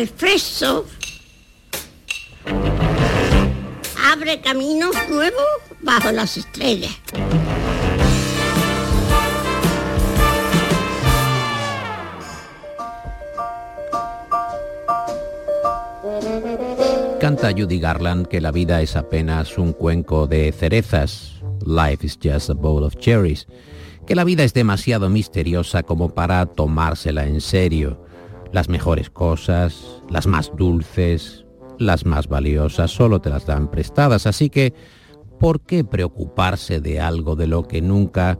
El fresco abre caminos nuevos bajo las estrellas. Canta Judy Garland que la vida es apenas un cuenco de cerezas. Life is just a bowl of cherries. Que la vida es demasiado misteriosa como para tomársela en serio. Las mejores cosas, las más dulces, las más valiosas, solo te las dan prestadas. Así que, ¿por qué preocuparse de algo de lo que nunca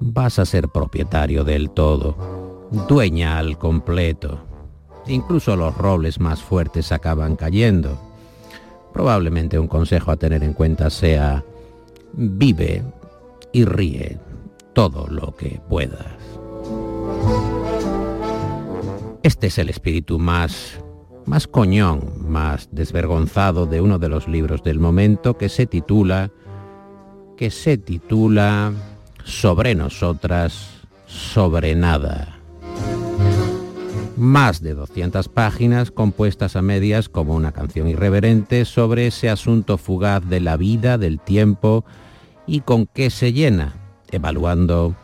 vas a ser propietario del todo? Dueña al completo. Incluso los robles más fuertes acaban cayendo. Probablemente un consejo a tener en cuenta sea vive y ríe todo lo que puedas. Este es el espíritu más más coñón, más desvergonzado de uno de los libros del momento que se titula que se titula Sobre nosotras, sobre nada. Más de 200 páginas compuestas a medias como una canción irreverente sobre ese asunto fugaz de la vida, del tiempo y con qué se llena, evaluando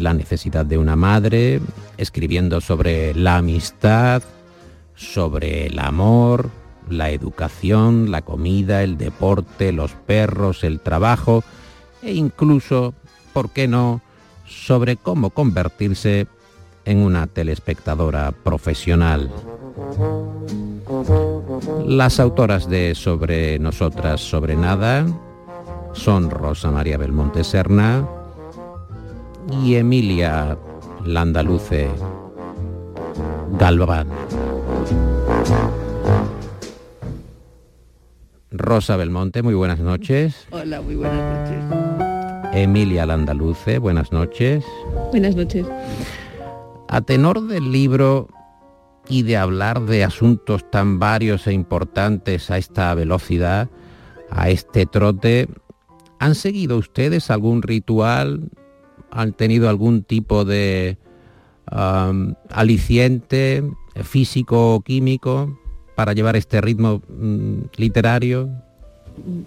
la necesidad de una madre, escribiendo sobre la amistad, sobre el amor, la educación, la comida, el deporte, los perros, el trabajo e incluso, ¿por qué no?, sobre cómo convertirse en una telespectadora profesional. Las autoras de Sobre Nosotras, Sobre Nada son Rosa María Belmonte Serna y Emilia Landaluce Galván. Rosa Belmonte, muy buenas noches. Hola, muy buenas noches. Emilia Landaluce, buenas noches. Buenas noches. A tenor del libro y de hablar de asuntos tan varios e importantes a esta velocidad, a este trote, ¿han seguido ustedes algún ritual? ¿Han tenido algún tipo de aliciente físico o químico para llevar este ritmo mm, literario?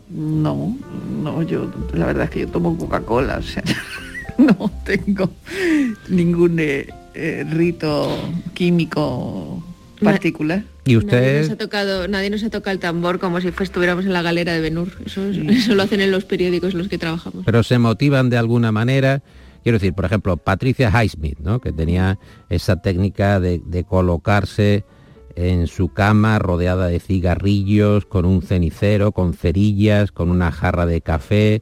No, no, yo la verdad es que yo tomo Coca-Cola, o sea, no tengo ningún eh, eh, rito químico particular. ¿Y usted? Nadie nos, ha tocado, nadie nos ha tocado el tambor como si estuviéramos en la galera de Benur. Eso, eso lo hacen en los periódicos los que trabajamos. Pero se motivan de alguna manera. Quiero decir, por ejemplo, Patricia Highsmith, ¿no? que tenía esa técnica de, colocarse en su cama rodeada de cigarrillos, con un cenicero, con cerillas, con una jarra de café,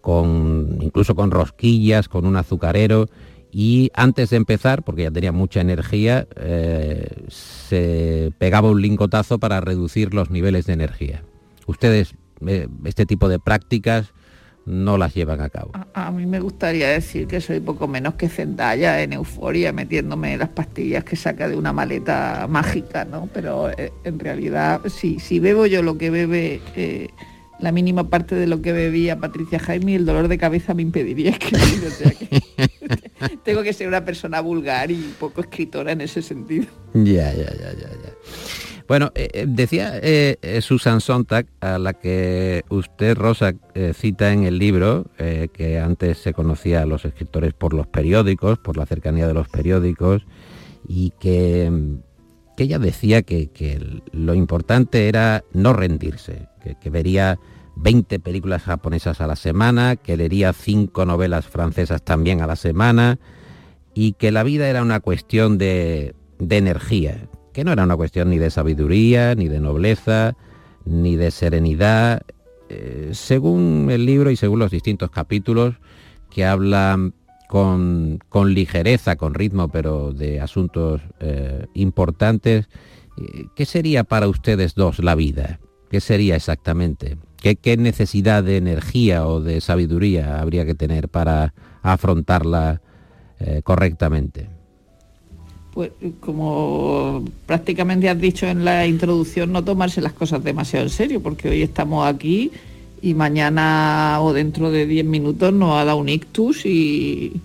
con incluso con rosquillas, con un azucarero y antes de empezar, porque ya tenía mucha energía, eh, se pegaba un lingotazo para reducir los niveles de energía. Ustedes, eh, este tipo de prácticas no las llevan a cabo. A, mí me gustaría decir que soy poco menos que Zendaya en euforia, metiéndome las pastillas que saca de una maleta mágica, ¿no? Pero eh, en realidad, si, si bebo yo lo que bebe la mínima parte de lo que bebía Patricia Jaime, el dolor de cabeza me impediría escribir. O sea que tengo que ser una persona vulgar y poco escritora en ese sentido. Ya, ya, ya, ya, ya. Bueno, eh, eh, decía eh, Susan Sontag, a la que usted, Rosa, cita en el libro, que antes se conocía a los escritores por los periódicos, por la cercanía de los periódicos, y que, que ella decía que, que, lo importante era no rendirse, que, que vería 20 películas japonesas a la semana, que leería 5 novelas francesas también a la semana y que la vida era una cuestión de, energía, que no era una cuestión ni de sabiduría, ni de nobleza, ni de serenidad. Eh, según el libro y según los distintos capítulos que hablan con, ligereza, con ritmo, pero de asuntos eh, importantes, eh, ¿qué sería para ustedes dos la vida? ¿Qué sería exactamente? ¿Qué, necesidad de energía o de sabiduría habría que tener para afrontarla correctamente? Pues como prácticamente has dicho en la introducción, no tomarse las cosas demasiado en serio, porque hoy estamos aquí y mañana o dentro de 10 minutos nos ha dado un ictus y,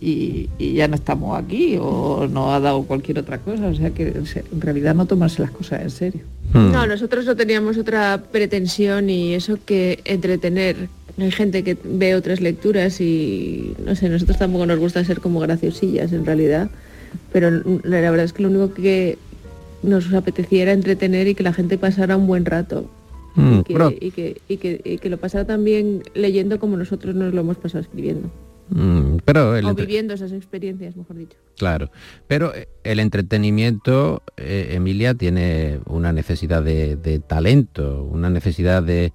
y, ya no estamos aquí o no ha dado cualquier otra cosa. O sea que en realidad no tomarse las cosas en serio. Hmm. No, nosotros no teníamos otra pretensión y eso que entretener. Hay gente que ve otras lecturas y no sé, nosotros tampoco nos gusta ser como graciosillas en realidad, pero la verdad es que lo único que nos apetecía era entretener y que la gente pasara un buen rato. Hmm, y, que, y que lo pasara también leyendo como nosotros nos lo hemos pasado escribiendo. Mm, pero o viviendo esas experiencias, mejor dicho. Claro, pero eh, el entretenimiento, eh, Emilia, tiene una necesidad de, talento, una necesidad de,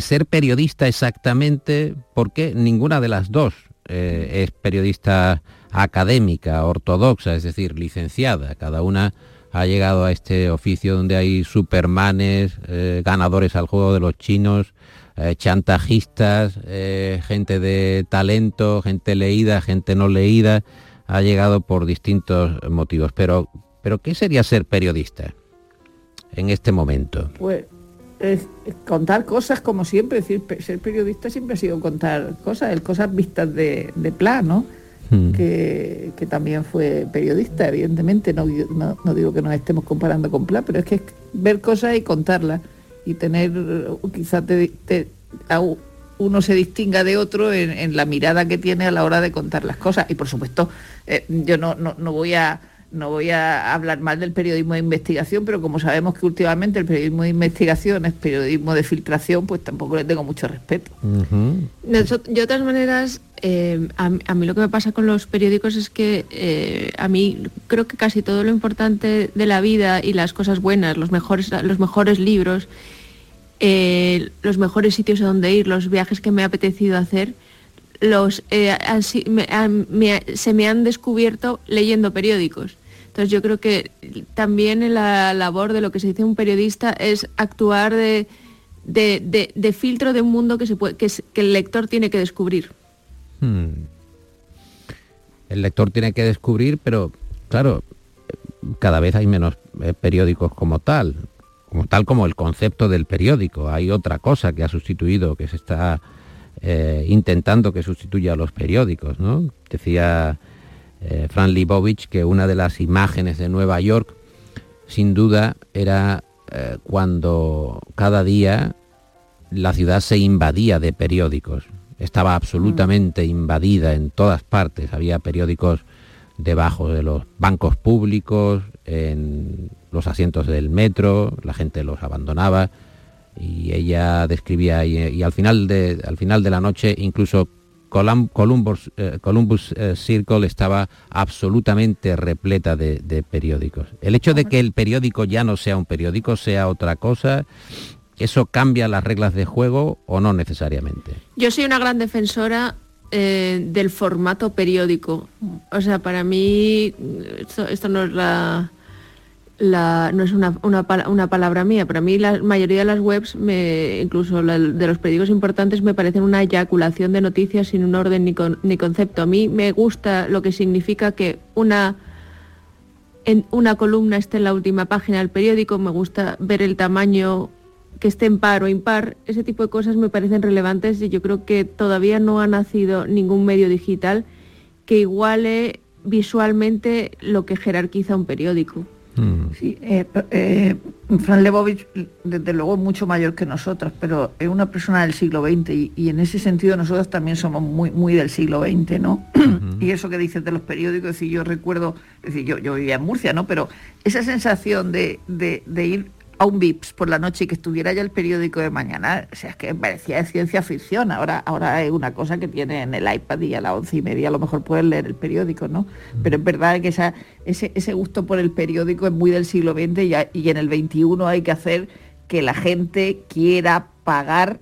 ser periodista exactamente, porque ninguna de las dos eh, es periodista académica, ortodoxa, es decir, licenciada. Cada una ha llegado a este oficio donde hay supermanes, ganadores al juego de los chinos, eh, chantajistas, eh, gente de talento, gente leída, gente no leída, ha llegado por distintos motivos. Pero, pero ¿qué sería ser periodista en este momento? Pues es, contar cosas como siempre, decir, ser periodista siempre ha sido contar cosas, cosas vistas de plano. Hmm. Que, también fue periodista, evidentemente, no, no, digo que nos estemos comparando con Pla, pero es que es ver cosas y contarlas y tener, quizás uno se distinga de otro en, la mirada que tiene a la hora de contar las cosas. Y por supuesto, eh, yo no, no, voy a no voy a hablar más del periodismo de investigación, pero como sabemos que últimamente el periodismo de investigación es periodismo de filtración, pues tampoco le tengo mucho respeto. yo de todas maneras, eh, a, mí lo que me pasa con los periódicos es que eh, a mí creo que casi todo lo importante de la vida y las cosas buenas, los mejores, libros, eh, los mejores sitios a donde ir, los viajes que me ha apetecido hacer, se me han descubierto leyendo periódicos. Entonces yo creo que también la labor de lo que se dice un periodista es actuar de, filtro de un mundo que, el lector tiene que descubrir. Hmm. El lector tiene que descubrir, pero claro, cada vez hay menos eh, periódicos como tal como tal como el concepto del periódico. Hay otra cosa que ha sustituido, que se está eh, intentando que sustituya a los periódicos. ¿no? Decía eh, Fran Libovich que una de las imágenes de Nueva York, sin duda, era cuando cada día la ciudad se invadía de periódicos. Estaba absolutamente invadida en todas partes. Había periódicos debajo de los bancos públicos, en los asientos del metro, la gente los abandonaba y ella describía y, al final de al final de la noche incluso Columbus, eh, Columbus eh, Circle estaba absolutamente repleta de, periódicos. El hecho de que el periódico ya no sea un periódico, sea otra cosa, ¿eso cambia las reglas de juego o no necesariamente? Yo soy una gran defensora eh, del formato periódico. O sea, para mí, esto no es la no es una, una, palabra mía, para mí la mayoría de las webs, incluso de los periódicos importantes, me parecen una eyaculación de noticias sin un orden ni, ni concepto. A mí me gusta lo que significa que una, en una columna esté en la última página del periódico, me gusta ver el tamaño que esté en par o impar, ese tipo de cosas me parecen relevantes y yo creo que todavía no ha nacido ningún medio digital que iguale visualmente lo que jerarquiza un periódico. Mm. Sí, eh, eh, Fran Lebovich, desde luego, mucho mayor que nosotros, pero es una persona del siglo XX y, en ese sentido nosotros también somos muy, muy del siglo XX, ¿no? Y eso que dices de los periódicos, es decir, yo recuerdo, es decir, yo, yo vivía en Murcia, ¿no? Pero esa sensación de, de, de ir a un VIPS por la noche y que estuviera ya el periódico de mañana, o sea, es que parecía de ciencia ficción. Ahora, ahora es una cosa que tiene en el iPad y a las once y media a lo mejor puedes leer el periódico, ¿no? Pero es verdad que esa, ese, ese gusto por el periódico es muy del siglo XX y, y en el XXI hay que hacer que la gente quiera pagar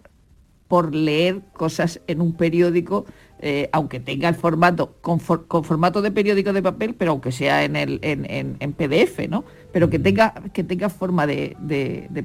por leer cosas en un periódico eh, aunque tenga el formato, con, formato de periódico de papel, pero aunque sea en, el, en, PDF, ¿no? Pero que tenga, que tenga forma de,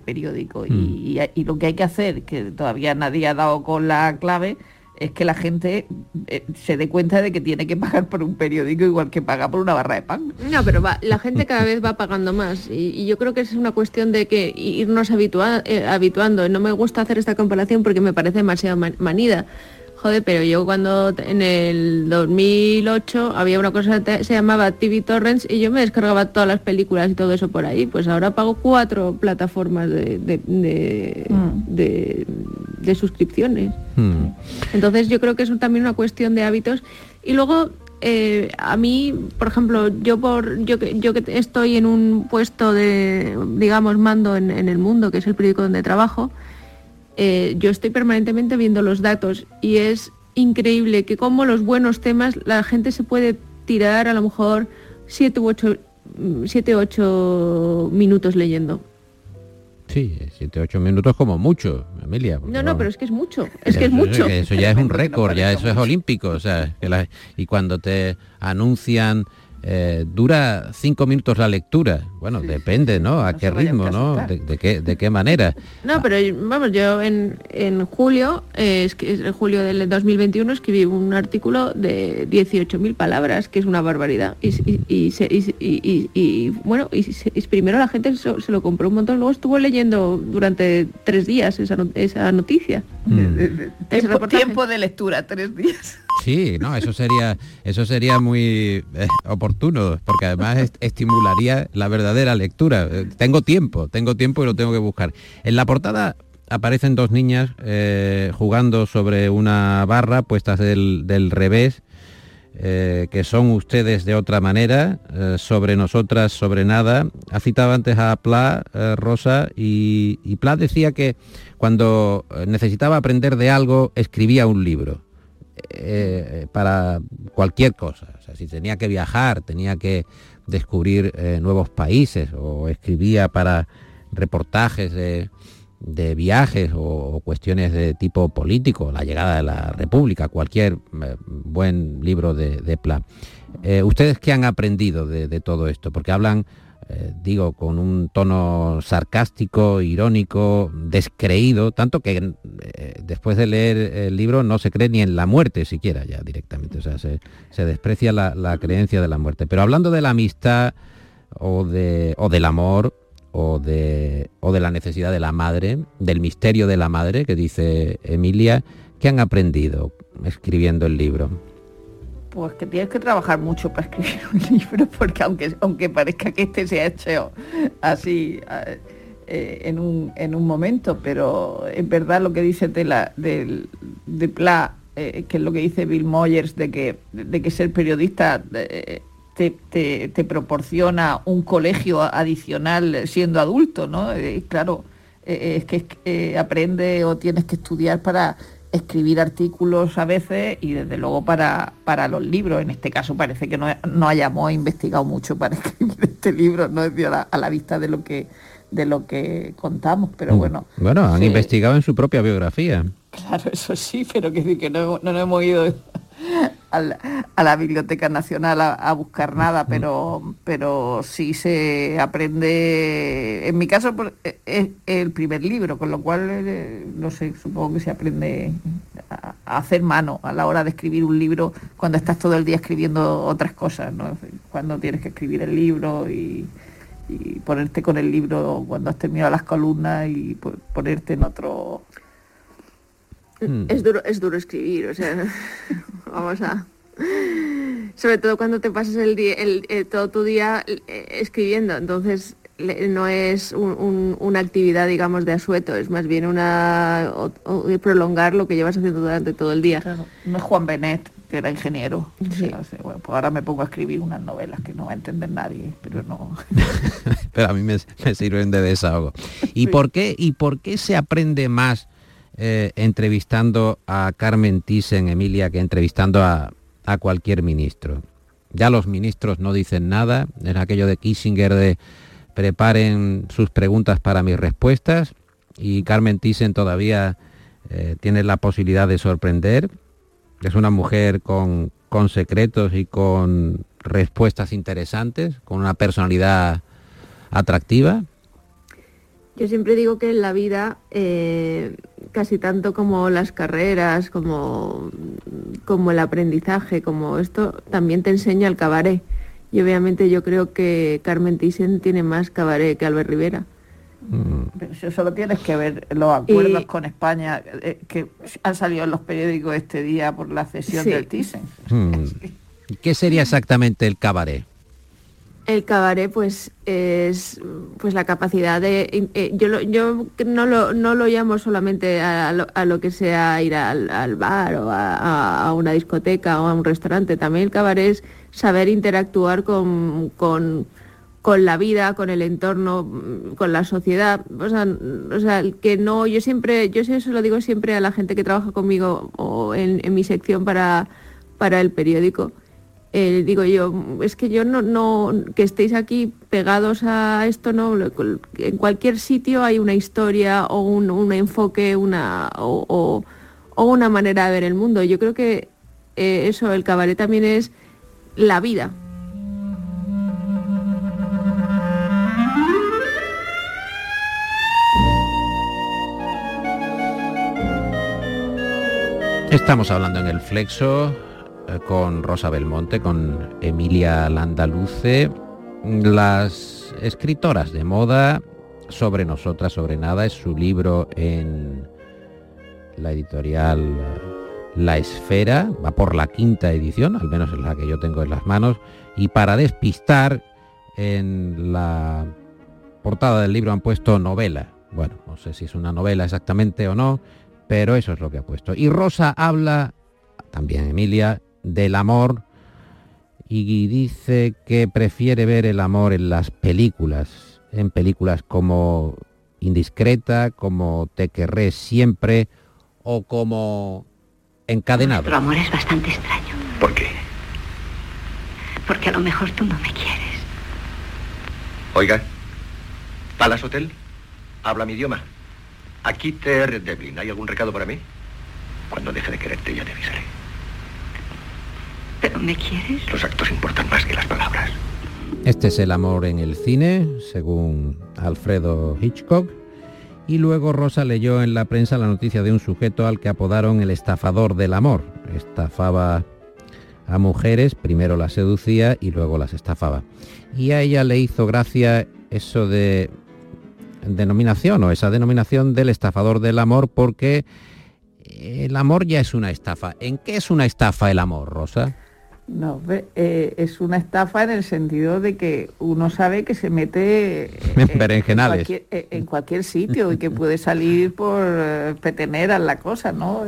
periódico. Mm. Y, lo que hay que hacer, que todavía nadie ha dado con la clave, es que la gente eh, se dé cuenta de que tiene que pagar por un periódico igual que paga por una barra de pan. No, pero va, la gente cada vez va pagando más y, yo creo que es una cuestión de que irnos habitua, eh, habituando. No me gusta hacer esta comparación porque me parece demasiado manida Joder, pero yo cuando en el 2008 había una cosa que se llamaba TV Torrents y yo me descargaba todas las películas y todo eso por ahí. Pues ahora pago cuatro plataformas de, de, de, Mm. de- de suscripciones. Hmm. Entonces yo creo que es también una cuestión de hábitos. Y luego, eh, a mí, por ejemplo, yo por yo que, yo que estoy en un puesto de, digamos, mando en, en el mundo, que es el periódico donde trabajo, eh, yo estoy permanentemente viendo los datos y es increíble que como los buenos temas la gente se puede tirar a lo mejor siete u ocho, mm, siete, ocho minutos leyendo. Sí, siete, ocho minutos como mucho, Emilia. porque No, no, vamos. pero es que es mucho, es que es mucho. que Eso ya es un récord, ya eso es olímpico, o sea, que la- y cuando te anuncian eh, dura cinco minutos la lectura, bueno, depende, ¿no? A No qué ritmo, a ¿no? De, de qué, de qué manera. No, pero vamos, yo en, en julio, eh, es que es en julio del 2021 escribí un artículo de 18.000 palabras, que es una barbaridad. Y, y- y se- y- y- y- y, bueno, y, se- y primero la gente se, se lo compró un montón, luego estuvo leyendo durante tres días esa, no- esa noticia. Mm. De- de- Tiempo, de lectura, tres días. Sí, no, eso sería, eso sería muy eh, oportuno, porque además est- estimularía la verdadera lectura. Eh, tengo tiempo, tengo tiempo y lo tengo que buscar. En la portada aparecen dos niñas eh, jugando sobre una barra puestas del, revés, eh, que son ustedes de otra manera, sobre nosotras, sobre nada. Ha citado antes a Pla, Rosa, y, y Pla decía que cuando necesitaba aprender de algo, escribía un libro eh, para cualquier cosa. Si tenía que viajar, tenía que descubrir eh, nuevos países o escribía para reportajes de, viajes o, cuestiones de tipo político, la llegada de la República, cualquier eh, buen libro de, de Pla. ¿Ustedes qué han aprendido de todo esto? Porque hablan, eh, digo, con un tono sarcástico, irónico, descreído, tanto que eh, después de leer el libro no se cree ni en la muerte siquiera ya directamente, o sea, se, desprecia la, la creencia de la muerte. Pero hablando de la amistad o, de, o del amor o de, o de la necesidad de la madre, del misterio de la madre, que dice Emilia, ¿qué han aprendido escribiendo el libro? Pues que tienes que trabajar mucho para escribir un libro, porque aunque, aunque parezca que este se ha hecho así eh, eh, en, un, en un momento, pero es verdad lo que dice Tela del, de Pla, eh, que es lo que dice Bill Moyers, de que, de que ser periodista te, te- te proporciona un colegio adicional siendo adulto, ¿no? Claro, es que aprende o tienes que estudiar para escribir artículos a veces y desde luego para, para los libros. En este caso parece que no, no hayamos investigado mucho para escribir este libro, no es a la, a la vista de lo que de lo que contamos, pero bueno. Mm. Bueno, han sí, investigado en su propia biografía. Claro, eso sí, pero que, que no, no nos hemos ido a la, a la Biblioteca Nacional a, a buscar nada, pero, pero sí se aprende, en mi caso por- e, es el primer libro, con lo cual, eh, no sé, supongo que se aprende a, a hacer mano a la hora de escribir un libro cuando estás todo el día escribiendo otras cosas, ¿no? Cuando tienes que escribir el libro y, y ponerte con el libro cuando has terminado las columnas y po- ponerte en otro Mm. Es duro, es duro escribir, o sea, vamos a... Sobre todo cuando te pasas el día, el, eh, todo tu día eh, escribiendo, entonces le- no es un- un- una actividad, digamos, de asueto, es más bien una o- o de prolongar lo que llevas haciendo durante todo el día. Claro, no es Juan Benet, que era ingeniero. Sí. sea, o sea, bueno, pues ahora me pongo a escribir unas novelas que no va a entender nadie, pero no. pero a mí me, me sirven de desahogo. ¿Y Sí. por qué y por qué se aprende más eh, entrevistando a Carmen Thyssen, Emilia, que entrevistando a, a cualquier ministro? Ya los ministros no dicen nada, es aquello de Kissinger de preparen sus preguntas para mis respuestas y Carmen Thyssen todavía eh, tiene la posibilidad de sorprender. Es una mujer con, con secretos y con respuestas interesantes, con una personalidad atractiva. Yo siempre digo que en la vida, eh, casi tanto como las carreras, como, como el aprendizaje, como esto, también te enseña el cabaret. Y obviamente yo creo que Carmen Thyssen tiene más cabaret que Albert Rivera. Mm. Pero eso solo tienes que ver los acuerdos con España eh, que han salido en los periódicos este día por la cesión del Thyssen. Mm. ¿Qué sería exactamente el cabaret? El cabaret, pues, es pues la capacidad de... Eh, yo, yo no, lo, no lo llamo solamente a lo, que sea ir al, bar o a, una discoteca o a un restaurante. También el cabaret es saber interactuar con, con, la vida, con el entorno, con la sociedad. O sea, o sea, que no... Yo siempre, yo eso lo digo siempre a la gente que trabaja conmigo o en, en mi sección para, para el periódico eh, digo yo, es que yo no, no, que estéis aquí pegados a esto, no, en cualquier sitio hay una historia o un, enfoque, una, o, una manera de ver el mundo. Yo creo que eh, eso, el cabaret también es la vida. Estamos hablando en el Flexo con Rosa Belmonte, con Emilia Landaluce, las escritoras de moda sobre nosotras, sobre nada, es su libro en la editorial La Esfera, va por la quinta edición, al menos es la que yo tengo en las manos, y para despistar en la portada del libro han puesto novela. Bueno, no sé si es una novela exactamente o no, pero eso es lo que ha puesto. Y Rosa habla, también Emilia, del amor y dice que prefiere ver el amor en las películas, en películas como Indiscreta, como Te querré siempre o como Encadenado. Nuestro amor es bastante extraño. ¿Por qué? Porque a lo mejor tú no me quieres. Oiga, Palace Hotel, habla mi idioma. Aquí Ter Devlin, ¿hay algún recado para mí? Cuando deje de quererte ya te avisaré. ¿Pero me quieres? Los actos importan más que las palabras. Este es el amor en el cine, según Alfredo Hitchcock. Y luego Rosa leyó en la prensa la noticia de un sujeto al que apodaron el estafador del amor. Estafaba a mujeres, primero las seducía y luego las estafaba. Y a ella le hizo gracia eso de denominación o esa denominación del estafador del amor porque el amor ya es una estafa. ¿En qué es una estafa el amor, Rosa? No, eh, es una estafa en el sentido de que uno sabe que se mete eh, en, cualquier, sitio y que puede salir por eh, peteneras la cosa, ¿no?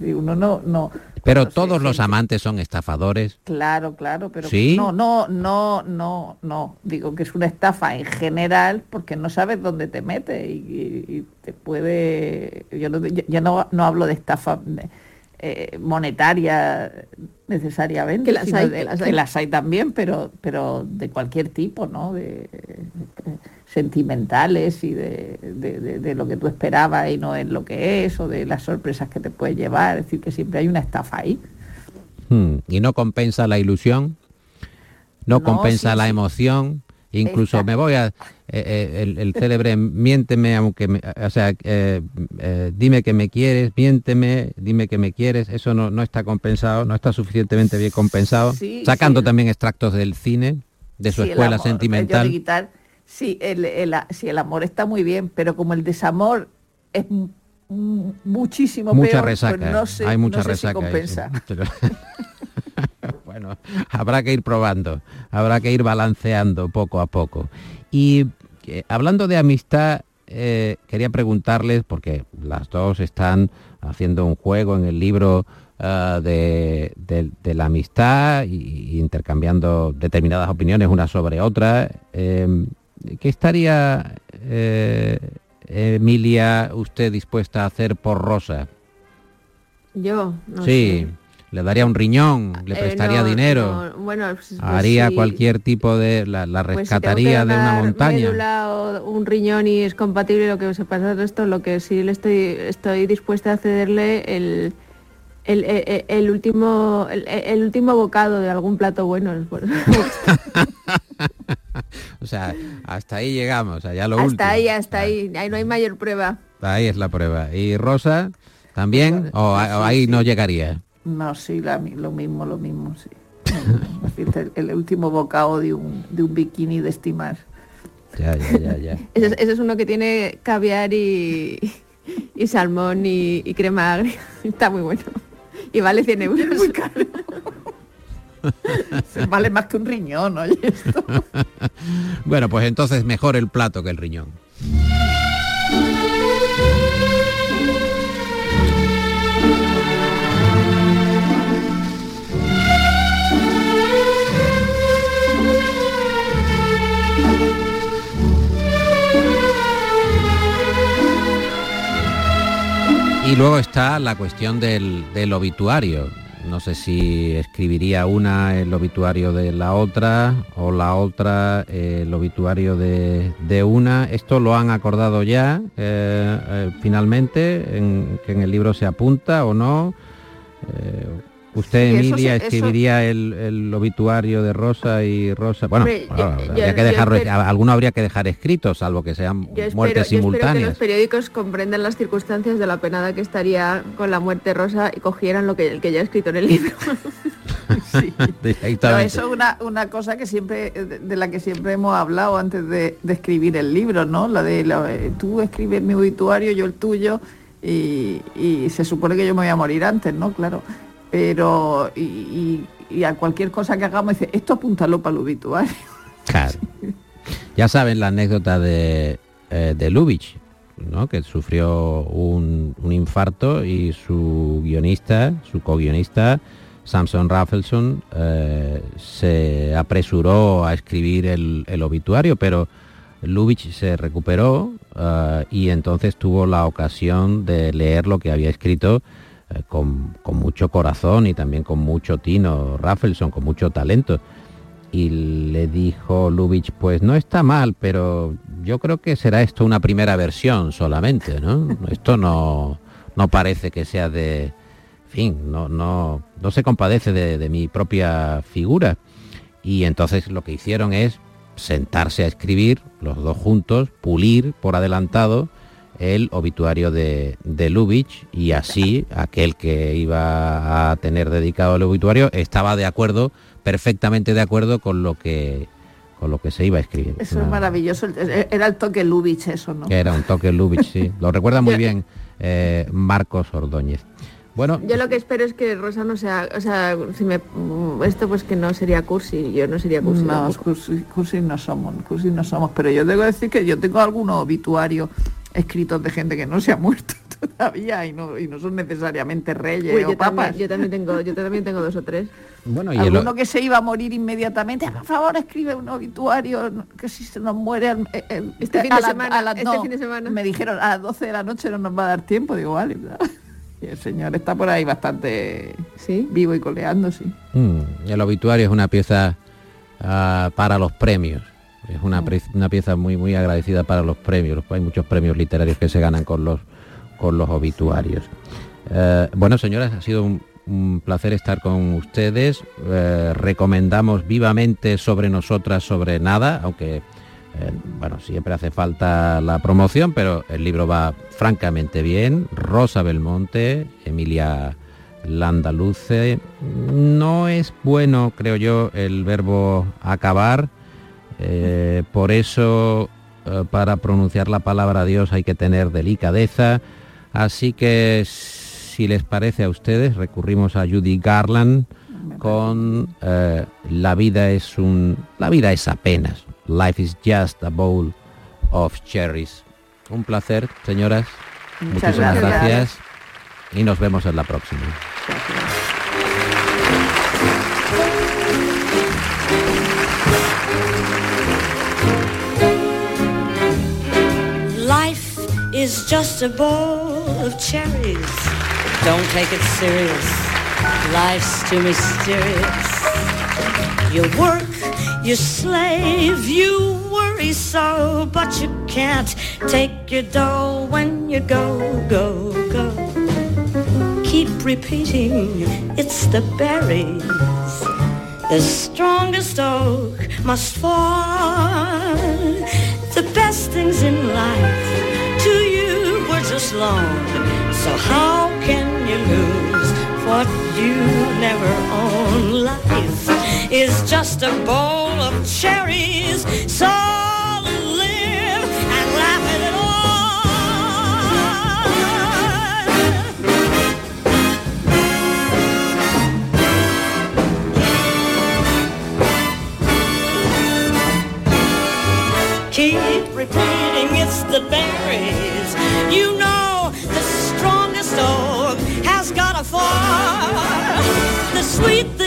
uno no, no. Pero todos los amantes son estafadores. Claro, claro, pero no, no, no, no, no. Digo que es una estafa en general porque no sabes dónde te metes y, te puede. Yo no, no, no hablo de estafa. Eh, monetaria necesariamente, que las, hay, también, pero, pero de cualquier tipo, ¿no? De, sentimentales y de, lo que tú esperabas y no es lo que es, o de las sorpresas que te puede llevar, es decir, que siempre hay una estafa ahí. Hmm, ¿Y no compensa la ilusión? ¿No, compensa la emoción? Incluso me voy a... Eh, eh, el, célebre miénteme, aunque... o sea, eh, dime que me quieres, miénteme, dime que me quieres. Eso no, no está compensado, no está suficientemente bien compensado. Sacando también extractos del cine, de su escuela sentimental. sí, el, el, el amor está muy bien, pero como el desamor es muchísimo mucha peor, pues resaca, hay mucha resaca. compensa. bueno, habrá que ir probando, habrá que ir balanceando poco a poco. Y eh, hablando de amistad, eh, quería preguntarles, porque las dos están haciendo un juego en el libro ah, de, la amistad e intercambiando determinadas opiniones una sobre otra. Em, ¿Qué estaría, eh, Emilia, usted dispuesta a hacer por Rosa? Yo, no sí le daría un riñón, le eh, prestaría dinero, bueno, pues, pues haría cualquier tipo de, la, pues rescataría de una montaña. O un riñón y es compatible lo que se pasa de esto, lo que sí le estoy, estoy dispuesta a cederle el, el, último el, último bocado de algún plato bueno. o sea, hasta ahí llegamos, allá lo hasta ahí, hasta ahí, ahí no hay mayor prueba. Ahí es la prueba. ¿Y Rosa también? ¿O, ahí no llegaría? No, sí, lo mismo, lo mismo, sí. el, último bocado de un, de un bikini de estimar. Ya, ya, ya, ya. Ese, es- ese es uno que tiene caviar y, y salmón y, y crema agria. Está muy bueno. Y vale 100 euros. Muy caro. vale más que un riñón, oye, esto. Bueno, pues entonces mejor el plato que el riñón. Y luego está la cuestión del, del obituario. No sé si escribiría una el obituario de la otra o la otra eh, el obituario de, de una. Esto lo han acordado ya eh, eh, finalmente, en, que en el libro se apunta o no. Usted, eso Emilia, eso- escribiría el, el obituario de Rosa y Rosa. Bueno, Hombre, yo- habría yo- que espero- alguno habría que dejar escrito, salvo que sean espero, muertes yo espero que simultáneas. los periódicos comprendan las circunstancias de la penada que estaría con la muerte rosa y cogieran lo que el que ya he escrito en el libro. Sí. Directamente. eso es una, una cosa que siempre, de, de la que siempre hemos hablado antes de, de escribir el libro, ¿no? La de la- eh, tú escribes mi obituario, yo el tuyo, y, y se supone que yo me voy a morir antes, ¿no? Claro. Pero, y, y- y a cualquier cosa que hagamos, dice, esto apúntalo para el obituario. Claro. Ya saben la anécdota de, eh, de Lubitsch, ¿no? que sufrió un, un infarto y su guionista, su co-guionista, Samson Raffleson, eh, se apresuró a escribir el, el obituario, pero Lubitsch se recuperó eh, y entonces tuvo la ocasión de leer lo que había escrito eh, con, mucho corazón y también con mucho tino, Raffleson, con mucho talento y le dijo Lubitsch, pues no está mal, pero yo creo que será esto una primera versión solamente, ¿no? Esto no, no parece que sea de, fin, no, no, no se compadece de, de mi propia figura. Y entonces lo que hicieron es sentarse a escribir, los dos juntos, pulir por adelantado el obituario de, de Lubitsch y así aquel que iba a tener dedicado el obituario estaba de acuerdo, perfectamente de acuerdo con lo que con lo que se iba a escribir. Eso Una- es maravilloso. Era el toque Lubitsch eso, ¿no? era un toque Lubitsch, sí. Lo recuerda muy bien eh, Marcos Ordóñez. Bueno, Yo lo que espero es que Rosa no sea, o sea, si me, esto pues que no sería cursi, yo no sería cursi. No, cursi, cursi no somos, cursi no somos, pero yo tengo que decir que yo tengo algunos obituarios escritos de gente que no se ha muerto todavía y no, y no son necesariamente reyes Uy, o yo, papas. también, yo también tengo, yo también tengo dos o tres. bueno y el- Alguno que se iba a morir inmediatamente, "Ah, por favor escribe un obituario, que si se nos muere Este fin de la- semana, a las- este no, fin de semana. Me dijeron a las 12 de la noche no nos va a dar tiempo, digo, vale. Y el señor está por ahí bastante Sí. vivo y coleando, sí. Mm, el obituario es una pieza ah, para los premios. Es una, pre- una pieza muy muy agradecida para los premios. Hay muchos premios literarios que se ganan con los con los obituarios. Eh, bueno, señoras, ha sido un, un placer estar con ustedes. Eh, recomendamos vivamente sobre nosotras, sobre nada, aunque eh, bueno, siempre hace falta la promoción, pero el libro va francamente bien. Rosa Belmonte, Emilia Landaluce. No es bueno, creo yo, el verbo acabar. Eh, por eso, eh, para pronunciar la palabra Dios hay que tener delicadeza. Así que, si les parece a ustedes, recurrimos a Judy Garland con La vida es un... La vida es apenas. Life is just a bowl of cherries. Un placer, señoras. Muchas Muchísimas gracias. gracias. Y nos vemos en la próxima. Life is just a bowl of cherries. Don't take it serious. Life's too mysterious. You work, you slave, you worry so, but you can't take your dough when you go, go, go. Keep repeating, it's the berries. The strongest oak must fall. The best things in life to you were just loaned. So how can you lose what you never own? Life is just a bowl of cherries. So live and laugh at it all. Keep repeating it's the berries. You know the strongest oak has got a fall. The sweet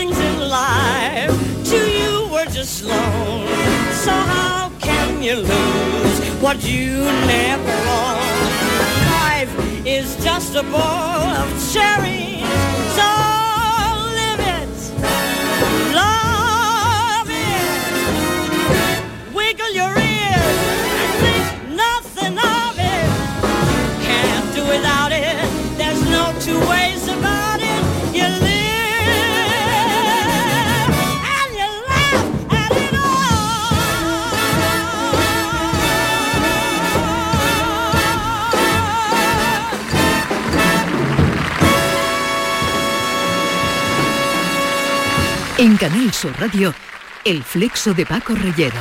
were loan. So how can you lose what you never own? Life is just a bowl of cherries. So live it, love it, wiggle your ears and think nothing of it. Can't do without it. There's no two ways En Canal Sur Radio, El Flexo de Paco Reyero.